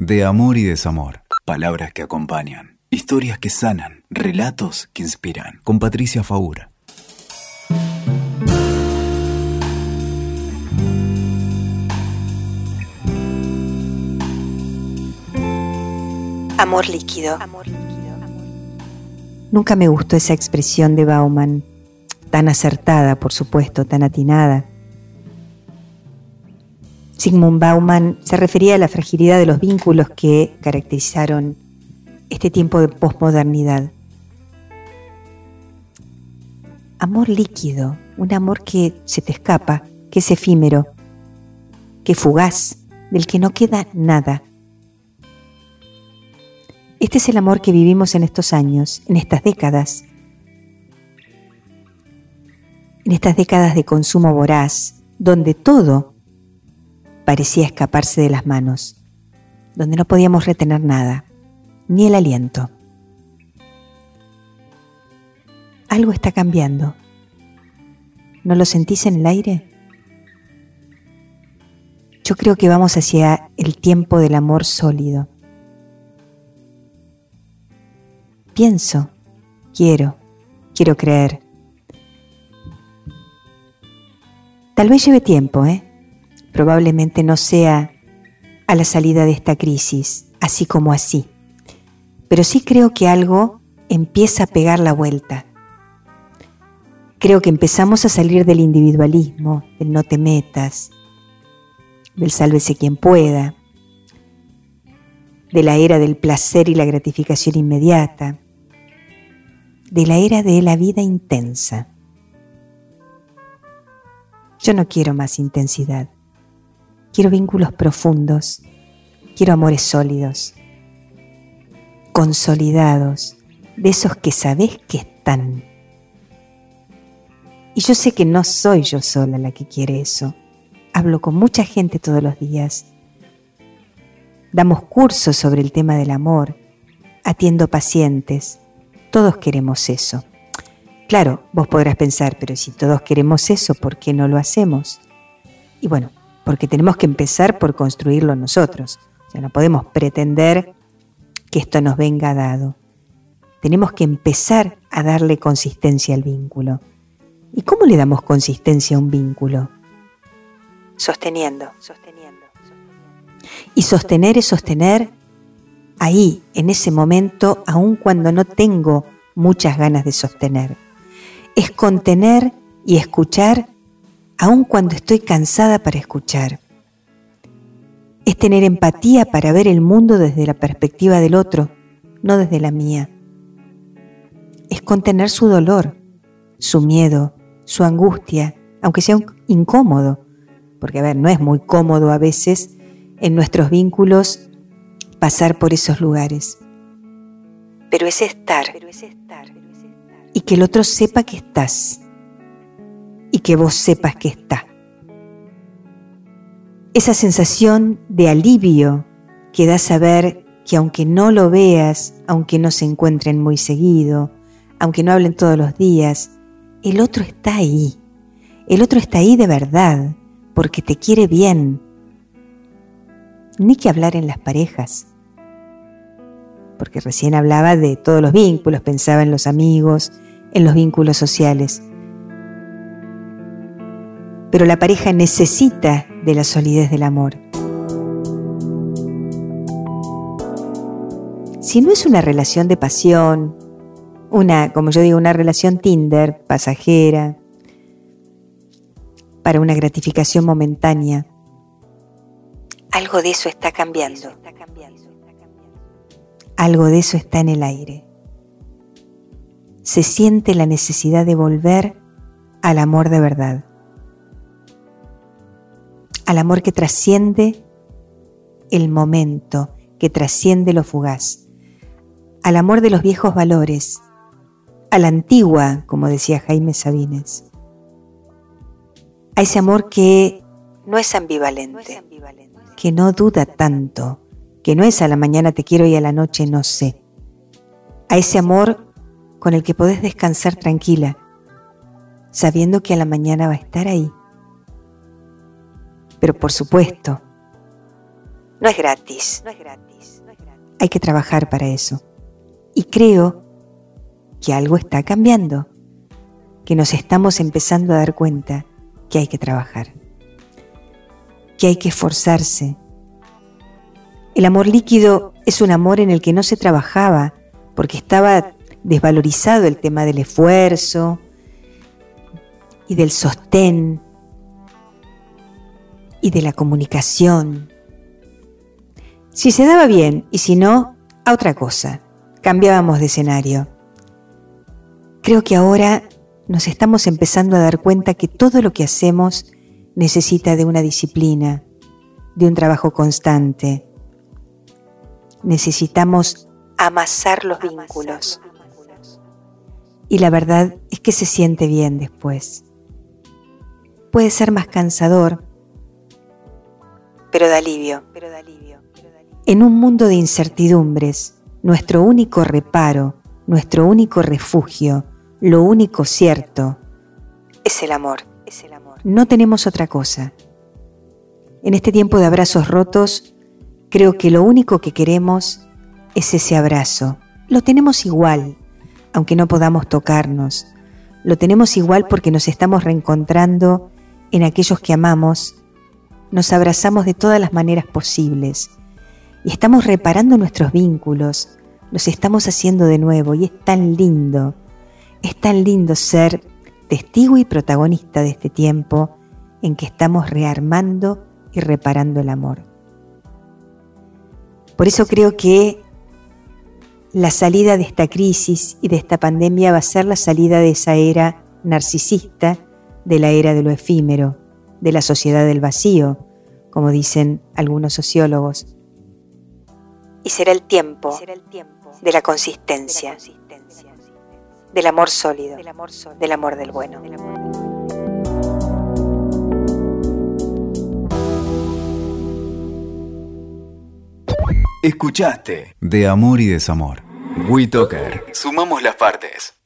De amor y desamor. Palabras que acompañan. Historias que sanan. Relatos que inspiran. Con Patricia Faura. Amor líquido. Nunca me gustó esa expresión de Bauman, tan acertada, por supuesto, tan atinada. Sigmund Bauman se refería a la fragilidad de los vínculos que caracterizaron este tiempo de posmodernidad. Amor líquido, un amor que se te escapa, que es efímero, que fugaz, del que no queda nada. Este es el amor que vivimos en estos años, en estas décadas. En estas décadas de consumo voraz, donde todo parecía escaparse de las manos, donde no podíamos retener nada, ni el aliento. Algo está cambiando. ¿No lo sentís en el aire? Yo creo que vamos hacia el tiempo del amor sólido pienso, quiero, quiero creer. Tal vez lleve tiempo, ¿eh? Probablemente no sea a la salida de esta crisis, así como así. Pero sí creo que algo empieza a pegar la vuelta. Creo que empezamos a salir del individualismo, del no te metas, del sálvese quien pueda, de la era del placer y la gratificación inmediata, de la era de la vida intensa. Yo no quiero más intensidad. Quiero vínculos profundos. Quiero amores sólidos, consolidados, de esos que sabés que están. Y yo sé que no soy yo sola la que quiere eso. Hablo con mucha gente todos los días. Damos cursos sobre el tema del amor. Atiendo pacientes todos queremos eso. Claro, vos podrás pensar, pero si todos queremos eso, ¿por qué no lo hacemos? Y bueno, porque tenemos que empezar por construirlo nosotros. O sea, no podemos pretender que esto nos venga dado. Tenemos que empezar a darle consistencia al vínculo. ¿Y cómo le damos consistencia a un vínculo? Sosteniendo, sosteniendo, sosteniendo. Y sostener es sostener ahí, en ese momento, aun cuando no tengo muchas ganas de sostener. Es contener y escuchar aun cuando estoy cansada para escuchar. Es tener empatía para ver el mundo desde la perspectiva del otro, no desde la mía. Es contener su dolor, su miedo, su angustia, aunque sea incómodo, porque a ver, no es muy cómodo a veces en nuestros vínculos pasar por esos lugares. Pero es estar. Y que el otro sepa que estás. Y que vos sepas que está. Esa sensación de alivio que da saber que aunque no lo veas, aunque no se encuentren muy seguido, aunque no hablen todos los días, el otro está ahí. El otro está ahí de verdad, porque te quiere bien, ni que hablar en las parejas, porque recién hablaba de todos los vínculos, pensaba en los amigos, en los vínculos sociales. Pero la pareja necesita de la solidez del amor. Si no es una relación de pasión, una, como yo digo, una relación Tinder, pasajera, para una gratificación momentánea, algo de eso está cambiando. Algo de eso está en el aire. Se siente la necesidad de volver al amor de verdad. Al amor que trasciende el momento, que trasciende lo fugaz. Al amor de los viejos valores. A la antigua, como decía Jaime Sabines. A ese amor que no es ambivalente que no duda tanto, que no es a la mañana te quiero y a la noche no sé. A ese amor con el que podés descansar tranquila, sabiendo que a la mañana va a estar ahí. Pero por supuesto, No es gratis. Hay que trabajar para eso. Y creo que algo está cambiando, que nos estamos empezando a dar cuenta que hay que trabajar, que hay que esforzarse. El amor líquido es un amor en el que no se trabajaba porque estaba desvalorizado el tema del esfuerzo y del sostén y de la comunicación. Si se daba bien y si no, a otra cosa. Cambiábamos de escenario. Creo que ahora nos estamos empezando a dar cuenta que todo lo que hacemos necesita de una disciplina, de un trabajo constante. Necesitamos amasar los vínculos. Y la verdad es que se siente bien después. Puede ser más cansador, pero da alivio. En un mundo de incertidumbres, nuestro único reparo, nuestro único refugio, lo único cierto, es el amor. No tenemos otra cosa. En este tiempo de abrazos rotos, creo que lo único que queremos es ese abrazo. Lo tenemos igual, aunque no podamos tocarnos. Lo tenemos igual porque nos estamos reencontrando en aquellos que amamos. Nos abrazamos de todas las maneras posibles. Y estamos reparando nuestros vínculos, los estamos haciendo de nuevo y es tan lindo, es tan lindo ser testigo y protagonista de este tiempo en que estamos rearmando y reparando el amor. Por eso creo que la salida de esta crisis y de esta pandemia va a ser la salida de esa era narcisista, de la era de lo efímero, de la sociedad del vacío, como dicen algunos sociólogos, y será el tiempo de la consistencia, del amor sólido, del amor del bueno. Escuchaste De Amor y Desamor. WeToker. Sumamos las partes.